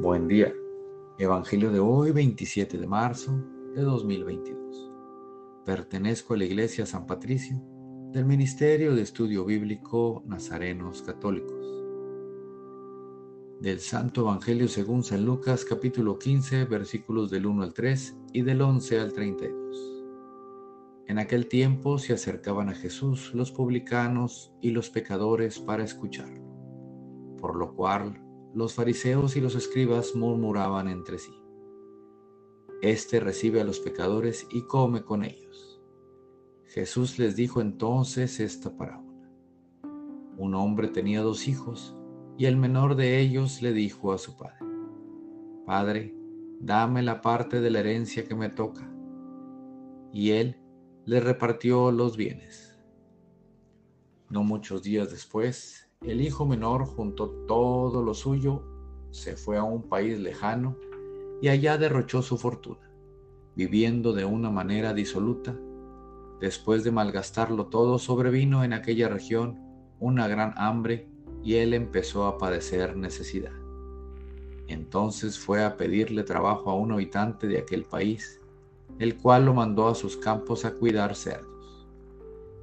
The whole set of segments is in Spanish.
Buen día. Evangelio de hoy, 27 de marzo de 2022. Pertenezco a la Iglesia San Patricio del Ministerio de Estudio Bíblico Nazarenos Católicos. Del Santo Evangelio según San Lucas capítulo 15 versículos del 1 al 3 y del 11 al 32. En aquel tiempo se acercaban a Jesús los publicanos y los pecadores para escucharlo, por lo cual los fariseos y los escribas murmuraban entre sí. Este recibe a los pecadores y come con ellos. Jesús les dijo entonces esta parábola. Un hombre tenía dos hijos y el menor de ellos le dijo a su padre, Padre, dame la parte de la herencia que me toca. Y él le repartió los bienes. No muchos días después, el hijo menor juntó todo lo suyo, se fue a un país lejano y allá derrochó su fortuna, viviendo de una manera disoluta. Después de malgastarlo todo, sobrevino en aquella región una gran hambre y él empezó a padecer necesidad. Entonces fue a pedirle trabajo a un habitante de aquel país, el cual lo mandó a sus campos a cuidar cerdos.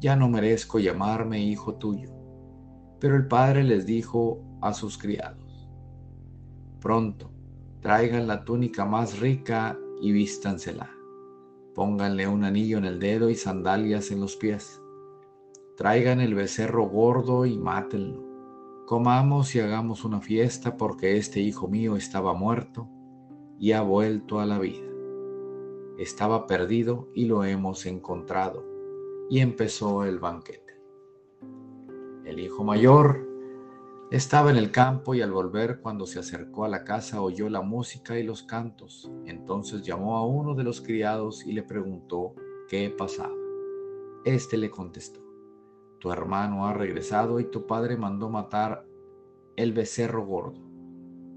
ya no merezco llamarme hijo tuyo. Pero el padre les dijo a sus criados, pronto, traigan la túnica más rica y vístansela. Pónganle un anillo en el dedo y sandalias en los pies. Traigan el becerro gordo y mátenlo. Comamos y hagamos una fiesta porque este hijo mío estaba muerto y ha vuelto a la vida. Estaba perdido y lo hemos encontrado y empezó el banquete. El hijo mayor estaba en el campo y al volver cuando se acercó a la casa oyó la música y los cantos. Entonces llamó a uno de los criados y le preguntó qué pasaba. Este le contestó, tu hermano ha regresado y tu padre mandó matar el becerro gordo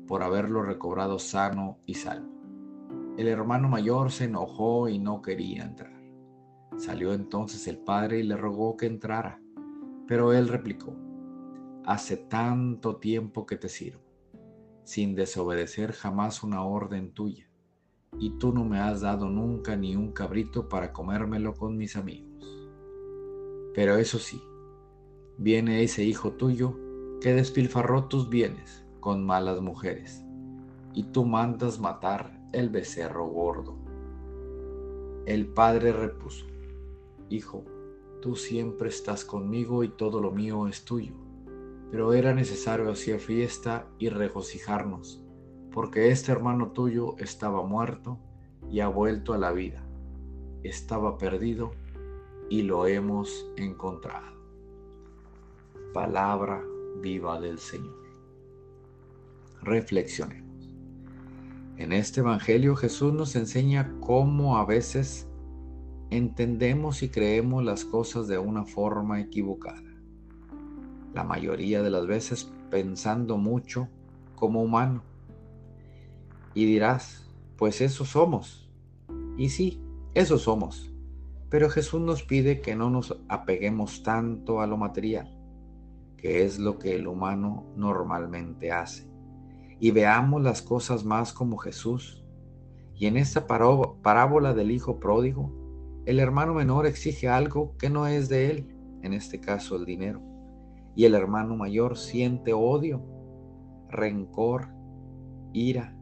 por haberlo recobrado sano y salvo. El hermano mayor se enojó y no quería entrar. Salió entonces el padre y le rogó que entrara, pero él replicó, hace tanto tiempo que te sirvo, sin desobedecer jamás una orden tuya, y tú no me has dado nunca ni un cabrito para comérmelo con mis amigos. Pero eso sí, viene ese hijo tuyo que despilfarró tus bienes con malas mujeres, y tú mandas matar el becerro gordo. El padre repuso, Hijo, tú siempre estás conmigo y todo lo mío es tuyo. Pero era necesario hacer fiesta y regocijarnos, porque este hermano tuyo estaba muerto y ha vuelto a la vida. Estaba perdido y lo hemos encontrado. Palabra viva del Señor. Reflexionemos. En este Evangelio Jesús nos enseña cómo a veces entendemos y creemos las cosas de una forma equivocada. La mayoría de las veces pensando mucho como humano. Y dirás, pues eso somos. Y sí, eso somos. Pero Jesús nos pide que no nos apeguemos tanto a lo material, que es lo que el humano normalmente hace. Y veamos las cosas más como Jesús. Y en esta parábola del Hijo Pródigo, el hermano menor exige algo que no es de él, en este caso el dinero, y el hermano mayor siente odio, rencor, ira.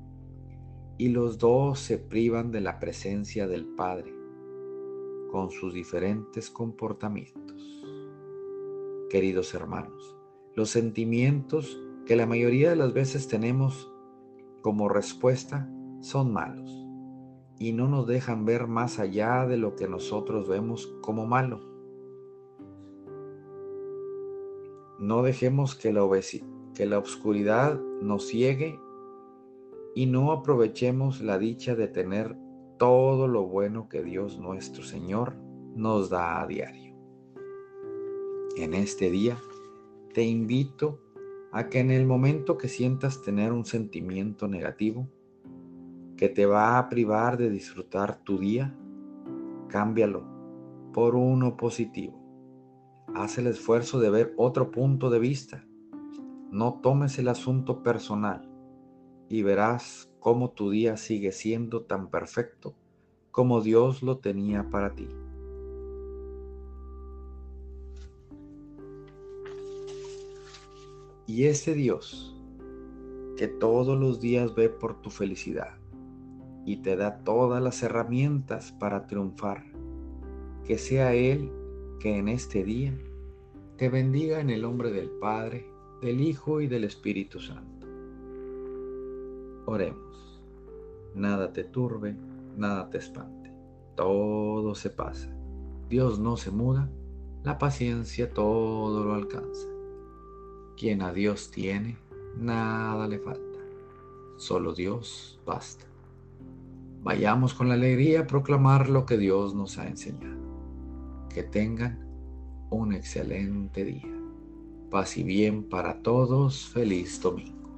y los dos se privan de la presencia del Padre con sus diferentes comportamientos. Queridos hermanos, los sentimientos que la mayoría de las veces tenemos como respuesta son malos y no nos dejan ver más allá de lo que nosotros vemos como malo. No dejemos que la, que la oscuridad nos ciegue y no aprovechemos la dicha de tener todo lo bueno que Dios nuestro Señor nos da a diario. En este día te invito a que en el momento que sientas tener un sentimiento negativo, que te va a privar de disfrutar tu día, cámbialo por uno positivo. Haz el esfuerzo de ver otro punto de vista. No tomes el asunto personal y verás cómo tu día sigue siendo tan perfecto como Dios lo tenía para ti. Y ese Dios que todos los días ve por tu felicidad, y te da todas las herramientas para triunfar. Que sea Él que en este día te bendiga en el nombre del Padre, del Hijo y del Espíritu Santo. Oremos. Nada te turbe, nada te espante. Todo se pasa. Dios no se muda, la paciencia todo lo alcanza. Quien a Dios tiene, nada le falta. Solo Dios basta. Vayamos con la alegría a proclamar lo que Dios nos ha enseñado. Que tengan un excelente día. Paz y bien para todos. Feliz domingo.